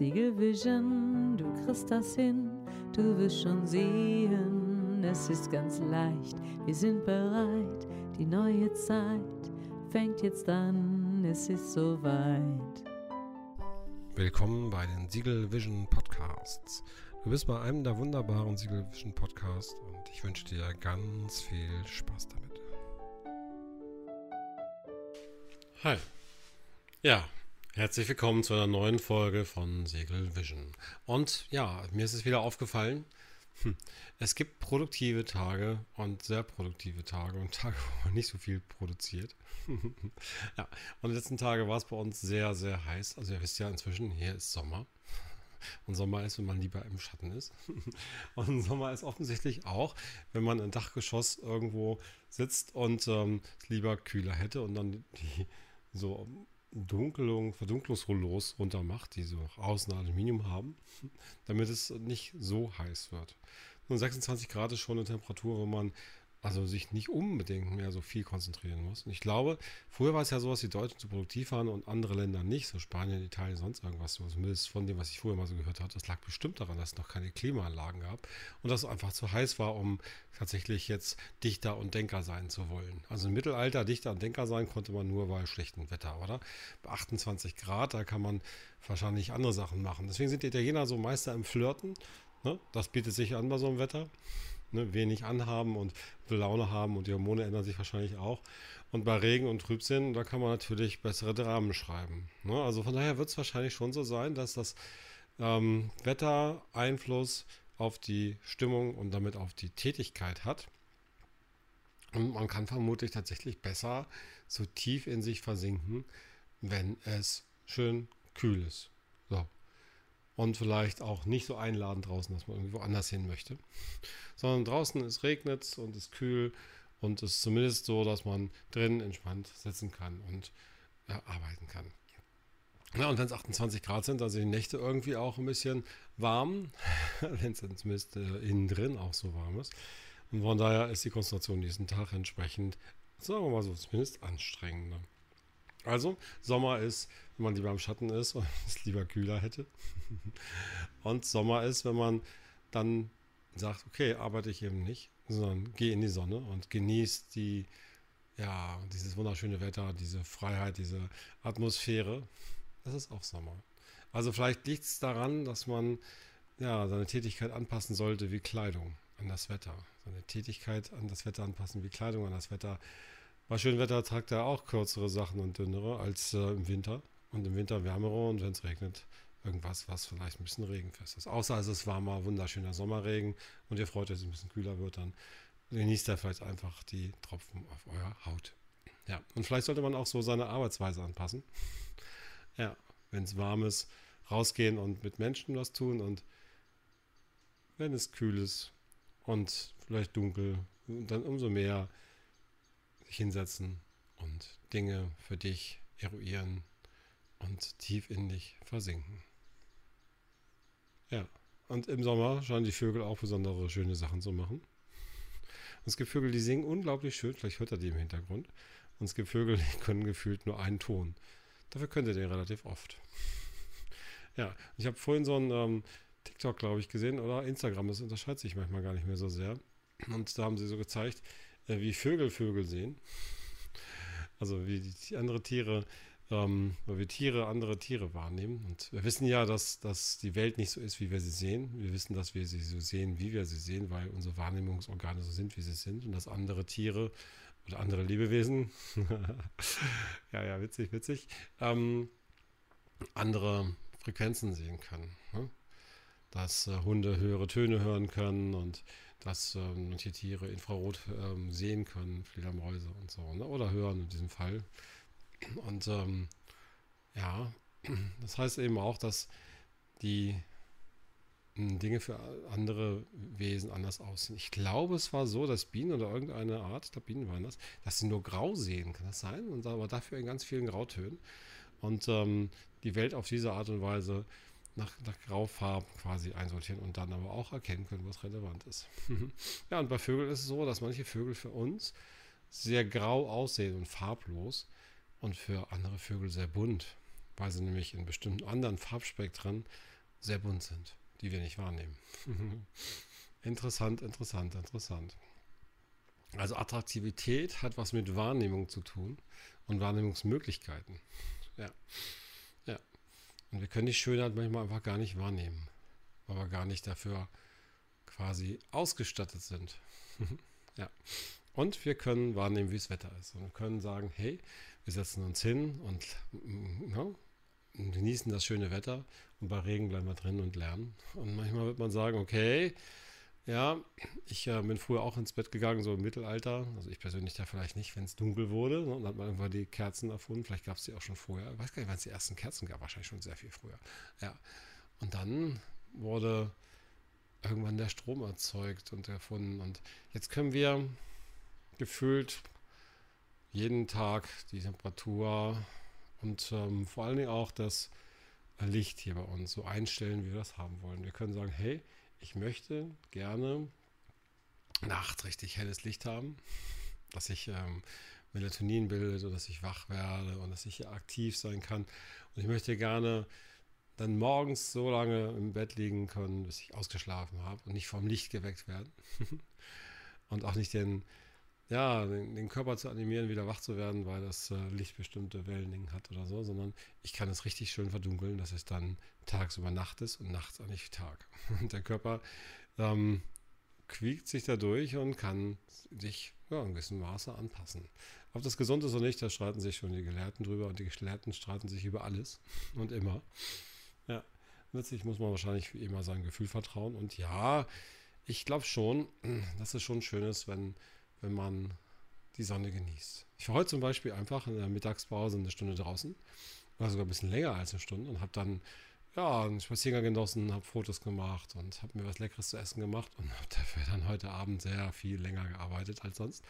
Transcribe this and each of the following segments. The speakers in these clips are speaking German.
Siegel Vision, du kriegst das hin, du wirst schon sehen, es ist ganz leicht, wir sind bereit, die neue Zeit fängt jetzt an, es ist soweit. Willkommen bei den Siegel Vision Podcasts. Du bist bei einem der wunderbaren Siegel Vision Podcasts und ich wünsche dir ganz viel Spaß damit. Hi. Ja, Herzlich willkommen zu einer neuen Folge von Segel Vision. Und ja, mir ist es wieder aufgefallen, hm, es gibt produktive Tage und sehr produktive Tage und Tage, wo man nicht so viel produziert. ja, und die letzten Tage war es bei uns sehr, sehr heiß. Also ihr wisst ja inzwischen, hier ist Sommer. Und Sommer ist, wenn man lieber im Schatten ist. Und Sommer ist offensichtlich auch, wenn man im Dachgeschoss irgendwo sitzt und ähm, es lieber kühler hätte und dann die so Dunkelung, Verdunklungsrollos runter macht, die so außen Aluminium haben, damit es nicht so heiß wird. Nun 26 Grad ist schon eine Temperatur, wo man also sich nicht unbedingt mehr so viel konzentrieren muss. Und ich glaube, früher war es ja so, dass die Deutschen zu produktiv waren und andere Länder nicht, so Spanien, Italien, sonst irgendwas, so zumindest von dem, was ich früher mal so gehört habe. Das lag bestimmt daran, dass es noch keine Klimaanlagen gab und dass es einfach zu heiß war, um tatsächlich jetzt Dichter und Denker sein zu wollen. Also im Mittelalter Dichter und Denker sein konnte man nur bei schlechtem Wetter, oder? Bei 28 Grad, da kann man wahrscheinlich andere Sachen machen. Deswegen sind die Italiener so Meister im Flirten. Ne? Das bietet sich an bei so einem Wetter ne, wenig anhaben und Laune haben und die Hormone ändern sich wahrscheinlich auch. Und bei Regen und Trübsinn, da kann man natürlich bessere Dramen schreiben. Ne? Also von daher wird es wahrscheinlich schon so sein, dass das ähm, Wetter Einfluss auf die Stimmung und damit auf die Tätigkeit hat. Und man kann vermutlich tatsächlich besser so tief in sich versinken, wenn es schön kühl ist. Und vielleicht auch nicht so einladend draußen, dass man irgendwo anders hin möchte. Sondern draußen es regnet und es kühl und es ist zumindest so, dass man drin entspannt sitzen kann und äh, arbeiten kann. Ja, und wenn es 28 Grad sind, also die Nächte irgendwie auch ein bisschen warm, wenn es zumindest äh, innen drin auch so warm ist. Und von daher ist die Konzentration diesen Tag entsprechend, sagen wir mal so, zumindest anstrengender. Also, Sommer ist, wenn man lieber im Schatten ist und es lieber kühler hätte. Und Sommer ist, wenn man dann sagt, okay, arbeite ich eben nicht, sondern gehe in die Sonne und genieße die, ja, dieses wunderschöne Wetter, diese Freiheit, diese Atmosphäre. Das ist auch Sommer. Also vielleicht liegt es daran, dass man ja seine Tätigkeit anpassen sollte wie Kleidung an das Wetter. Seine Tätigkeit an das Wetter anpassen wie Kleidung an das Wetter. Bei schönem Wetter tragt er auch kürzere Sachen und dünnere als äh, im Winter. Und im Winter wärmere und wenn es regnet, irgendwas, was vielleicht ein bisschen regenfest ist. Außer es ist warmer, wunderschöner Sommerregen und ihr freut euch, dass es ein bisschen kühler wird, dann genießt ihr vielleicht einfach die Tropfen auf eurer Haut. Ja, und vielleicht sollte man auch so seine Arbeitsweise anpassen. Ja, wenn es warm ist, rausgehen und mit Menschen was tun und wenn es kühl ist und vielleicht dunkel, dann umso mehr hinsetzen und Dinge für dich eruieren und tief in dich versinken. Ja, und im Sommer scheinen die Vögel auch besondere schöne Sachen zu machen. Und es gibt Vögel, die singen unglaublich schön, vielleicht hört er die im Hintergrund. Und es gibt Vögel, die können gefühlt nur einen Ton. Dafür könnt ihr den relativ oft. Ja, ich habe vorhin so ein ähm, TikTok, glaube ich, gesehen oder Instagram, das unterscheidet sich manchmal gar nicht mehr so sehr. Und da haben sie so gezeigt, äh, wie Vögel Vögel sehen. Also wie die andere Tiere, ähm, weil wir Tiere andere Tiere wahrnehmen. Und wir wissen ja, dass, dass die Welt nicht so ist, wie wir sie sehen. Wir wissen, dass wir sie so sehen, wie wir sie sehen, weil unsere Wahrnehmungsorgane so sind, wie sie sind. Und dass andere Tiere oder andere Lebewesen, ja, ja, witzig, witzig, ähm, andere Frequenzen sehen können. Ne? dass äh, Hunde höhere Töne hören können und dass ähm, manche Tiere Infrarot ähm, sehen können, Fledermäuse und so, ne? oder hören in diesem Fall. Und ähm, ja, das heißt eben auch, dass die hm, Dinge für andere Wesen anders aussehen. Ich glaube, es war so, dass Bienen oder irgendeine Art, ich glaube Bienen waren das, dass sie nur grau sehen, kann das sein? Und aber dafür in ganz vielen Grautönen. Und ähm, die Welt auf diese Art und Weise nach, nach Graufarben quasi einsortieren und dann aber auch erkennen können, was relevant ist. ja, und bei Vögeln ist es so, dass manche Vögel für uns sehr grau aussehen und farblos und für andere Vögel sehr bunt, weil sie nämlich in bestimmten anderen Farbspektren sehr bunt sind, die wir nicht wahrnehmen. interessant, interessant, interessant. Also Attraktivität hat was mit Wahrnehmung zu tun und Wahrnehmungsmöglichkeiten. Ja. Und wir können die Schönheit manchmal einfach gar nicht wahrnehmen, weil wir gar nicht dafür quasi ausgestattet sind. ja. Und wir können wahrnehmen, wie das Wetter ist. Und können sagen, hey, wir setzen uns hin und ja, genießen das schöne Wetter und bei Regen bleiben wir drin und lernen. Und manchmal wird man sagen, okay, ja, ich äh, bin früher auch ins Bett gegangen, so im Mittelalter. Also ich persönlich da vielleicht nicht, wenn es dunkel wurde. Ne, dann hat man irgendwann die Kerzen erfunden. Vielleicht gab es die auch schon vorher. Ich weiß gar nicht, wann es die ersten Kerzen gab. Wahrscheinlich schon sehr viel früher. Ja. Und dann wurde irgendwann der Strom erzeugt und erfunden. Und jetzt können wir gefühlt jeden Tag die Temperatur und ähm, vor allen Dingen auch das Licht hier bei uns so einstellen, wie wir das haben wollen. Wir können sagen, hey, ich möchte gerne nachts richtig helles Licht haben, dass ich ähm, Melatonin bildet oder dass ich wach werde und dass ich aktiv sein kann. Und ich möchte gerne dann morgens so lange im Bett liegen können, bis ich ausgeschlafen habe und nicht vom Licht geweckt werden. und auch nicht den, ja, den, den, Körper zu animieren, wieder wach zu werden, weil das äh, Licht bestimmte Wellenlängen hat oder so, sondern ich kann es richtig schön verdunkeln, dass es dann tagsüber Nacht ist und nachts auch nicht Tag. Und der Körper ähm, quiekt sich dadurch und kann sich ja, in gewissem Maße anpassen. Ob das gesund ist oder nicht, da streiten sich schon die Gelehrten drüber und die Gelehrten streiten sich über alles und immer. Ja, letztlich muss man wahrscheinlich wie immer seinem Gefühl vertrauen und ja, ich glaube schon, dass es schon schön ist, wenn wenn man die Sonne genießt. Ich war heute zum Beispiel einfach in der Mittagspause eine Stunde draußen, war sogar ein bisschen länger als eine Stunde und habe dann ja, einen Spaziergang genossen, habe Fotos gemacht und habe mir was Leckeres zu essen gemacht und habe dafür dann heute Abend sehr viel länger gearbeitet als sonst.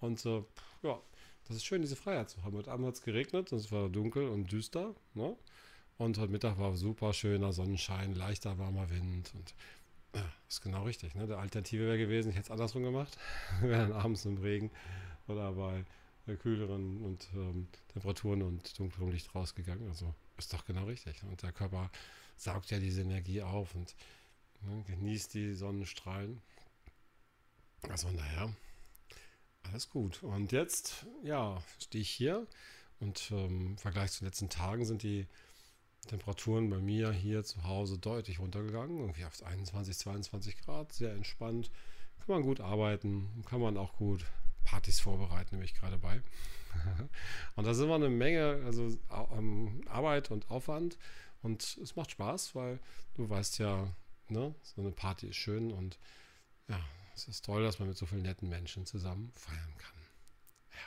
Und äh, ja, das ist schön, diese Freiheit zu haben. Heute Abend hat es geregnet und es war dunkel und düster. Ne? Und heute Mittag war super schöner Sonnenschein, leichter warmer Wind und ja, ist genau richtig. Ne? Der Alternative wäre gewesen, ich hätte es andersrum gemacht. Wir wären abends im Regen oder bei kühleren und ähm, Temperaturen und dunklem Licht rausgegangen. Also ist doch genau richtig. Und der Körper saugt ja diese Energie auf und ne, genießt die Sonnenstrahlen. Also naja, alles gut. Und jetzt, ja, stehe ich hier und ähm, im Vergleich zu den letzten Tagen sind die Temperaturen bei mir hier zu Hause deutlich runtergegangen, irgendwie auf 21, 22 Grad, sehr entspannt. Kann man gut arbeiten, kann man auch gut Partys vorbereiten, nämlich gerade bei. und da sind wir eine Menge, also ähm, Arbeit und Aufwand und es macht Spaß, weil du weißt ja, ne, so eine Party ist schön und ja, es ist toll, dass man mit so vielen netten Menschen zusammen feiern kann. Ja.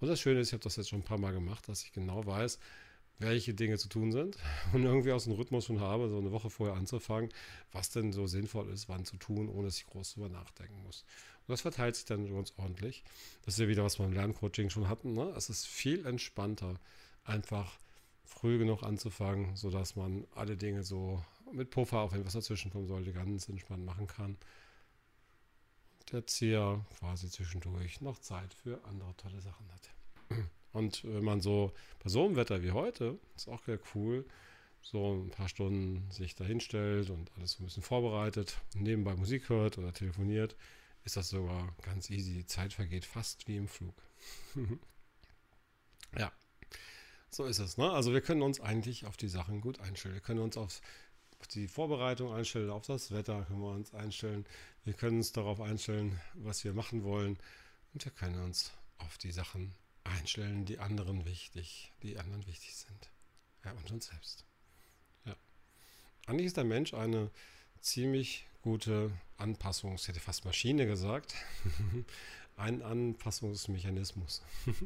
Und das Schöne ist, ich habe das jetzt schon ein paar Mal gemacht, dass ich genau weiß, welche Dinge zu tun sind und irgendwie aus dem Rhythmus schon habe, so eine Woche vorher anzufangen, was denn so sinnvoll ist, wann zu tun, ohne dass ich groß drüber nachdenken muss. Und das verteilt sich dann ganz ordentlich. Das ist ja wieder, was wir im Lerncoaching schon hatten. Ne? Es ist viel entspannter, einfach früh genug anzufangen, sodass man alle Dinge so mit Puffer, auch wenn was dazwischen kommen sollte, ganz entspannt machen kann. Der Zieher quasi zwischendurch noch Zeit für andere tolle Sachen hat. Und wenn man so bei so einem Wetter wie heute, ist auch sehr cool, so ein paar Stunden sich da hinstellt und alles so ein bisschen vorbereitet nebenbei Musik hört oder telefoniert, ist das sogar ganz easy. Die Zeit vergeht fast wie im Flug. ja, so ist es. Ne? Also wir können uns eigentlich auf die Sachen gut einstellen. Wir können uns auf, auf die Vorbereitung einstellen, auf das Wetter können wir uns einstellen. Wir können uns darauf einstellen, was wir machen wollen. Und wir können uns auf die Sachen einstellen die anderen wichtig, die anderen wichtig sind. Ja, und uns selbst. Ja. Eigentlich ist der Mensch eine ziemlich gute Anpassungs, hätte fast Maschine gesagt, ein Anpassungsmechanismus.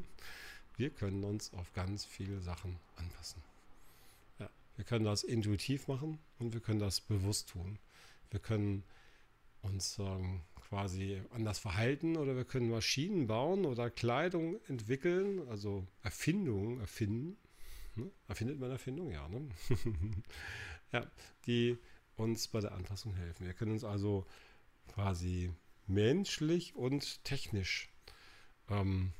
wir können uns auf ganz viele Sachen anpassen. Ja, wir können das intuitiv machen und wir können das bewusst tun. Wir können uns ähm, quasi anders verhalten oder wir können Maschinen bauen oder Kleidung entwickeln, also Erfindungen erfinden. Ne? Erfindet man Erfindung? Ja, ne? ja, die uns bei der Anpassung helfen. Wir können uns also quasi menschlich und technisch ähm,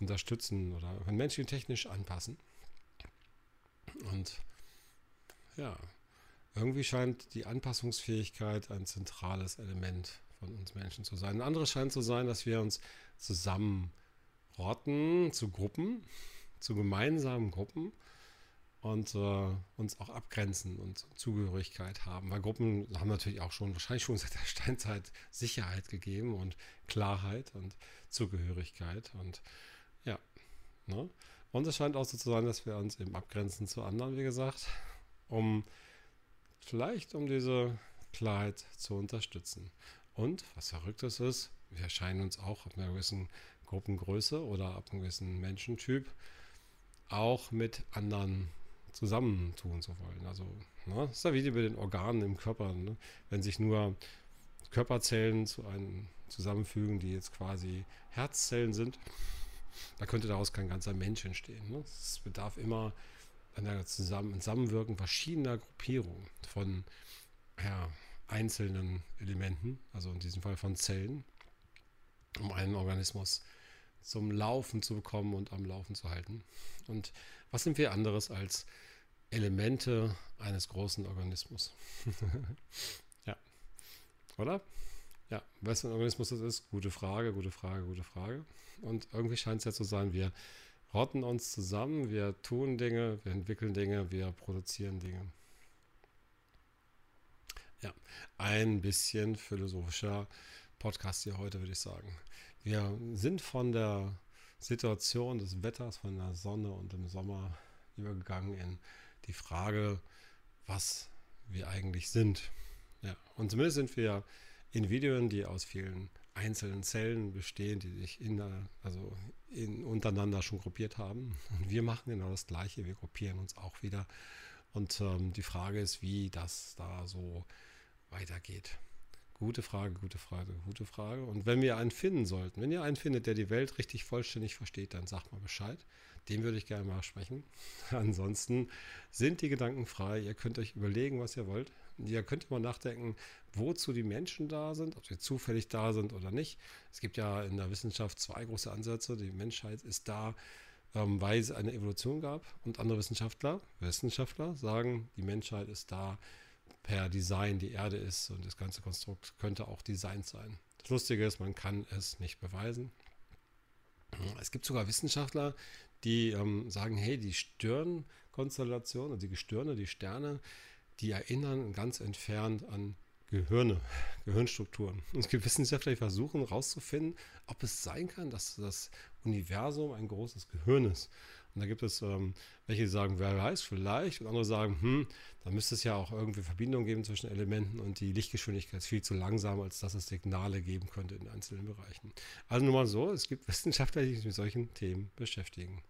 unterstützen oder menschlich und technisch anpassen. Und ja, irgendwie scheint die Anpassungsfähigkeit ein zentrales Element von uns Menschen zu sein. Ein anderes scheint zu sein, dass wir uns zusammenrotten zu Gruppen, zu gemeinsamen Gruppen und äh, uns auch abgrenzen und Zugehörigkeit haben. Weil Gruppen haben natürlich auch schon, wahrscheinlich schon seit der Steinzeit Sicherheit gegeben und Klarheit und Zugehörigkeit und ja. Ne? Und es scheint auch so zu sein, dass wir uns eben abgrenzen zu anderen, wie gesagt, um vielleicht um diese Klarheit zu unterstützen. Und was Verrücktes ist, wir scheinen uns auch ab einer gewissen Gruppengröße oder ab einem gewissen Menschentyp auch mit anderen zusammentun zu wollen. Also, ne, das ist ja wie bei den Organen im Körper. Ne? Wenn sich nur Körperzellen zu einem zusammenfügen, die jetzt quasi Herzzellen sind, da könnte daraus kein ganzer Mensch entstehen. Ne? Es bedarf immer einer Zusammen Zusammenwirken verschiedener Gruppierungen von ja, einzelnen Elementen, also in diesem Fall von Zellen, um einen Organismus zum Laufen zu bekommen und am Laufen zu halten. Und was sind wir anderes als Elemente eines großen Organismus? ja. Oder? Ja, was für ein Organismus das ist? Gute Frage, gute Frage, gute Frage. Und irgendwie scheint es ja zu sein, wir rotten uns zusammen, wir tun Dinge, wir entwickeln Dinge, wir produzieren Dinge. Ja, ein bisschen philosophischer Podcast hier heute, würde ich sagen. Wir sind von der Situation des Wetters, von der Sonne und im Sommer übergegangen in die Frage, was wir eigentlich sind. Ja, und zumindest sind wir Individuen, die aus vielen einzelnen Zellen bestehen, die sich in, also in, untereinander schon gruppiert haben. Und wir machen genau das Gleiche, wir gruppieren uns auch wieder. Und ähm, die Frage ist, wie das da so weitergeht. Gute Frage, gute Frage, gute Frage. Und wenn wir einen finden sollten, wenn ihr einen findet, der die Welt richtig vollständig versteht, dann sagt mal Bescheid. Dem würde ich gerne mal sprechen. Ansonsten sind die Gedanken frei. Ihr könnt euch überlegen, was ihr wollt. Ihr könnt mal nachdenken, wozu die Menschen da sind, ob sie zufällig da sind oder nicht. Es gibt ja in der Wissenschaft zwei große Ansätze. Die Menschheit ist da, ähm, weil es eine Evolution gab. Und andere Wissenschaftler, Wissenschaftler sagen, die Menschheit ist da, per Design die Erde ist und das ganze Konstrukt könnte auch designt sein. Das Lustige ist, man kann es nicht beweisen. Es gibt sogar Wissenschaftler, die ähm, sagen, hey, die Stirnkonstellation, also die Gestirne, die Sterne, die erinnern ganz entfernt an Gehirne, Gehirnstrukturen. Und es gibt Wissenschaftler, die versuchen herauszufinden, ob es sein kann, dass das Universum ein großes Gehirn ist. Und da gibt es ähm, welche, die sagen, wer weiß, vielleicht. Und andere sagen, hm, da müsste es ja auch irgendwie Verbindungen geben zwischen Elementen und die Lichtgeschwindigkeit ist viel zu langsam, als dass es Signale geben könnte in einzelnen Bereichen. Also nur mal so, es gibt Wissenschaftler, die sich mit solchen Themen beschäftigen.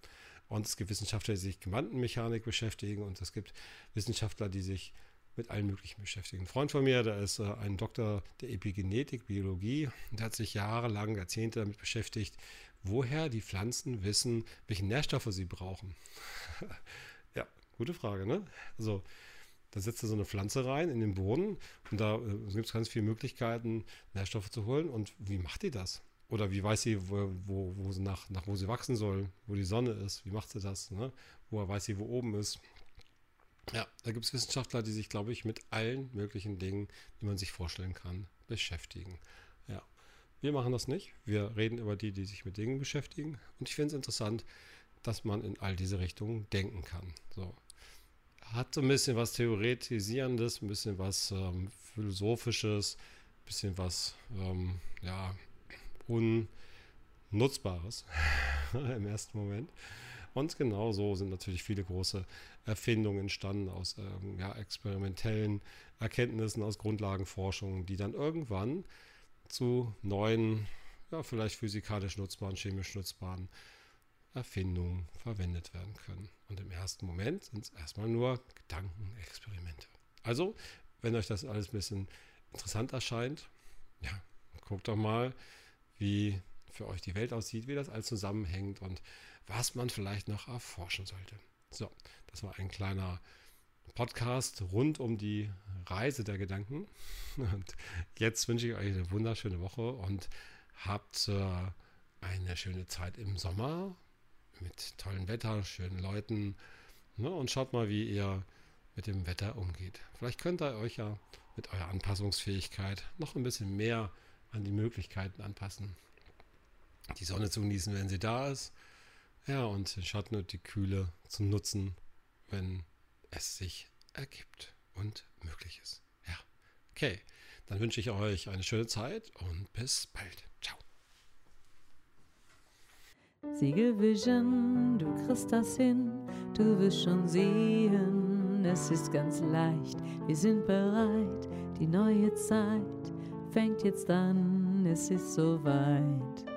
Und es gibt Wissenschaftler, die sich Quantenmechanik beschäftigen und es gibt Wissenschaftler, die sich mit allen möglichen beschäftigen. Ein Freund von mir, der ist äh, ein Doktor der Epigenetik, Biologie, und der hat sich jahrelang, Jahrzehnte damit beschäftigt, woher die Pflanzen wissen, welche Nährstoffe sie brauchen. ja, gute Frage, ne? Also, da setzt er so eine Pflanze rein in den Boden und da äh, gibt es ganz viele Möglichkeiten, Nährstoffe zu holen. Und wie macht die das? Oder wie weiß sie, wo, wo, wo sie nach, nach wo sie wachsen soll, wo die Sonne ist? Wie macht sie das? Ne? Woher weiß sie, wo oben ist? Ja, da gibt es Wissenschaftler, die sich, glaube ich, mit allen möglichen Dingen, die man sich vorstellen kann, beschäftigen. Ja, wir machen das nicht. Wir reden über die, die sich mit Dingen beschäftigen. Und ich finde es interessant, dass man in all diese Richtungen denken kann. So. Hat so ein bisschen was Theoretisierendes, ein bisschen was ähm, Philosophisches, ein bisschen was, ähm, ja, Unnutzbares im ersten Moment. Und genau so sind natürlich viele große Erfindungen entstanden aus ähm, ja, experimentellen Erkenntnissen, aus Grundlagenforschung, die dann irgendwann zu neuen, ja, vielleicht physikalisch nutzbaren, chemisch nutzbaren Erfindungen verwendet werden können. Und im ersten Moment sind es erstmal nur Gedankenexperimente. Also, wenn euch das alles ein bisschen interessant erscheint, ja, guckt doch mal, wie für euch die Welt aussieht, wie das alles zusammenhängt und was man vielleicht noch erforschen sollte. So, das war ein kleiner Podcast rund um die Reise der Gedanken. Und jetzt wünsche ich euch eine wunderschöne Woche und habt äh, eine schöne Zeit im Sommer mit tollem Wetter, schönen Leuten Ne? Und schaut mal, wie ihr mit dem Wetter umgeht. Vielleicht könnt ihr euch ja mit eurer Anpassungsfähigkeit noch ein bisschen mehr an die Möglichkeiten anpassen. Die Sonne zu genießen, wenn sie da ist. Ja, und den Schatten und die Kühle zu nutzen, wenn es sich ergibt und möglich ist. Ja, okay. Dann wünsche ich euch eine schöne Zeit und bis bald. Ciao. Siegelvision, du kriegst das hin, du wirst schon sehen, es ist ganz leicht, wir sind bereit, die neue Zeit fängt jetzt an, es ist soweit.